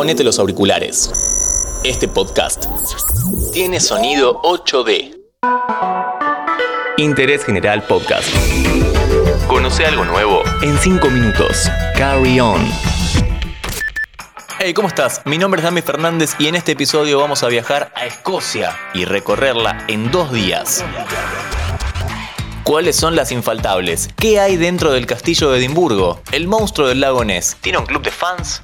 ponete los auriculares. Este podcast tiene sonido 8D. Interés General Podcast. Conoce algo nuevo en 5 minutos. Carry on. Hey, ¿cómo estás? Mi nombre es Dami Fernández y en este episodio vamos a viajar a Escocia y recorrerla en dos días. ¿Cuáles son las infaltables? ¿Qué hay dentro del castillo de Edimburgo? ¿El monstruo del lago Ness tiene un club de fans?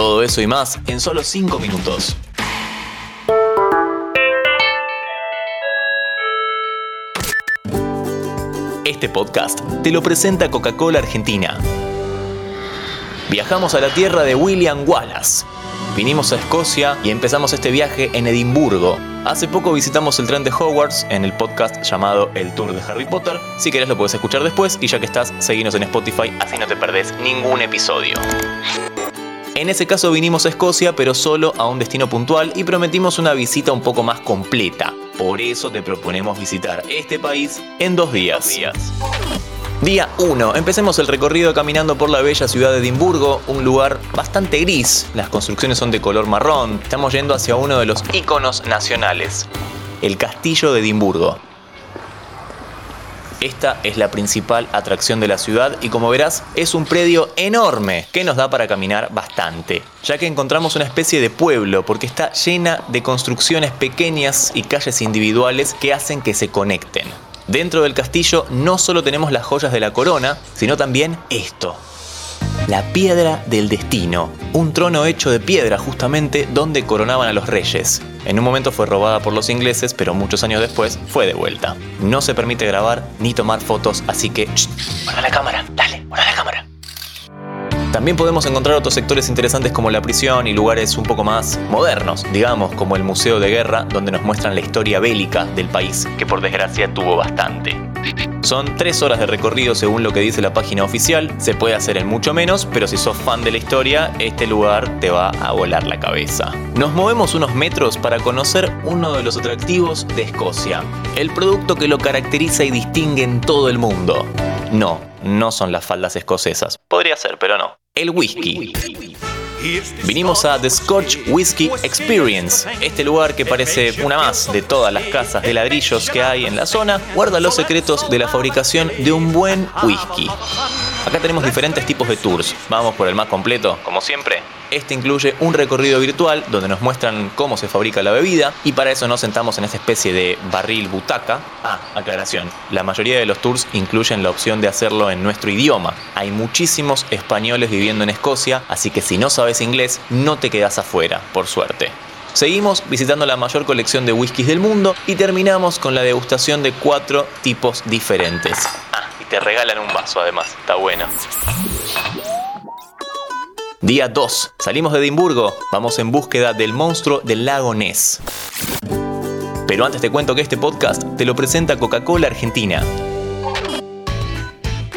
Todo eso y más en solo 5 minutos. Este podcast te lo presenta Coca-Cola Argentina. Viajamos a la tierra de William Wallace. Vinimos a Escocia y empezamos este viaje en Edimburgo. Hace poco visitamos el tren de Hogwarts en el podcast llamado El Tour de Harry Potter. Si querés lo puedes escuchar después y ya que estás, seguinos en Spotify, así no te perdés ningún episodio. En ese caso vinimos a Escocia, pero solo a un destino puntual y prometimos una visita un poco más completa. Por eso te proponemos visitar este país en dos días. Día 1. Empecemos el recorrido caminando por la bella ciudad de Edimburgo, un lugar bastante gris. Las construcciones son de color marrón. Estamos yendo hacia uno de los íconos nacionales, el Castillo de Edimburgo. Esta es la principal atracción de la ciudad y como verás es un predio enorme que nos da para caminar bastante, ya que encontramos una especie de pueblo porque está llena de construcciones pequeñas y calles individuales que hacen que se conecten. Dentro del castillo no solo tenemos las joyas de la corona, sino también esto, la piedra del destino, un trono hecho de piedra justamente donde coronaban a los reyes. En un momento fue robada por los ingleses, pero muchos años después fue de vuelta. No se permite grabar ni tomar fotos, así que... ¡Para la cámara! ¡Dale! ¡Para la cámara! También podemos encontrar otros sectores interesantes como la prisión y lugares un poco más modernos, digamos, como el Museo de Guerra, donde nos muestran la historia bélica del país, que por desgracia tuvo bastante. Son tres horas de recorrido según lo que dice la página oficial, se puede hacer en mucho menos, pero si sos fan de la historia, este lugar te va a volar la cabeza. Nos movemos unos metros para conocer uno de los atractivos de Escocia, el producto que lo caracteriza y distingue en todo el mundo. No, no son las faldas escocesas. Podría ser, pero no. El whisky. Vinimos a The Scotch Whisky Experience. Este lugar que parece una más de todas las casas de ladrillos que hay en la zona, guarda los secretos de la fabricación de un buen whisky. Acá tenemos diferentes tipos de tours. Vamos por el más completo, como siempre. Este incluye un recorrido virtual donde nos muestran cómo se fabrica la bebida y para eso nos sentamos en esta especie de barril butaca. Ah, aclaración. La mayoría de los tours incluyen la opción de hacerlo en nuestro idioma. Hay muchísimos españoles viviendo en Escocia, así que si no sabes inglés, no te quedas afuera, por suerte. Seguimos visitando la mayor colección de whiskies del mundo y terminamos con la degustación de cuatro tipos diferentes. Te regalan un vaso además, está bueno. Día 2. Salimos de Edimburgo. Vamos en búsqueda del monstruo del lago Ness. Pero antes te cuento que este podcast te lo presenta Coca-Cola Argentina.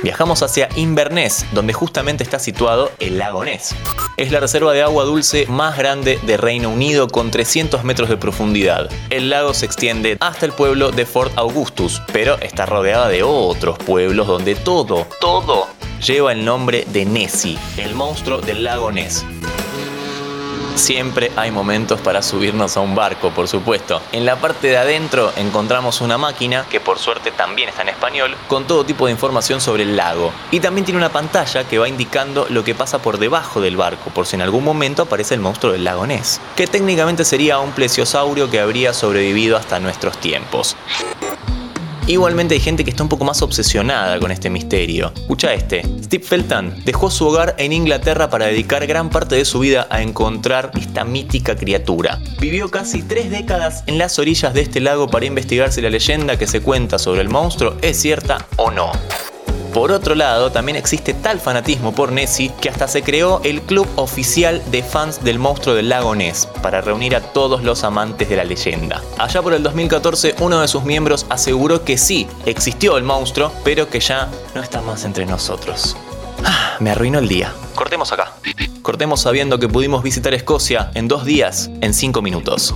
Viajamos hacia Inverness, donde justamente está situado el lago Ness. Es la reserva de agua dulce más grande de Reino Unido con 300 metros de profundidad. El lago se extiende hasta el pueblo de Fort Augustus, pero está rodeada de otros pueblos donde todo, todo lleva el nombre de Nessie, el monstruo del lago Ness. Siempre hay momentos para subirnos a un barco, por supuesto. En la parte de adentro encontramos una máquina, que por suerte también está en español, con todo tipo de información sobre el lago. Y también tiene una pantalla que va indicando lo que pasa por debajo del barco, por si en algún momento aparece el monstruo del lago Ness, que técnicamente sería un plesiosaurio que habría sobrevivido hasta nuestros tiempos. Igualmente hay gente que está un poco más obsesionada con este misterio. Escucha este. Steve Felton dejó su hogar en Inglaterra para dedicar gran parte de su vida a encontrar esta mítica criatura. Vivió casi tres décadas en las orillas de este lago para investigar si la leyenda que se cuenta sobre el monstruo es cierta o no. Por otro lado, también existe tal fanatismo por Nessie que hasta se creó el club oficial de fans del monstruo del lago Ness para reunir a todos los amantes de la leyenda. Allá por el 2014, uno de sus miembros aseguró que sí, existió el monstruo, pero que ya no está más entre nosotros. Ah, me arruinó el día. Cortemos acá. Cortemos sabiendo que pudimos visitar Escocia en dos días, en cinco minutos.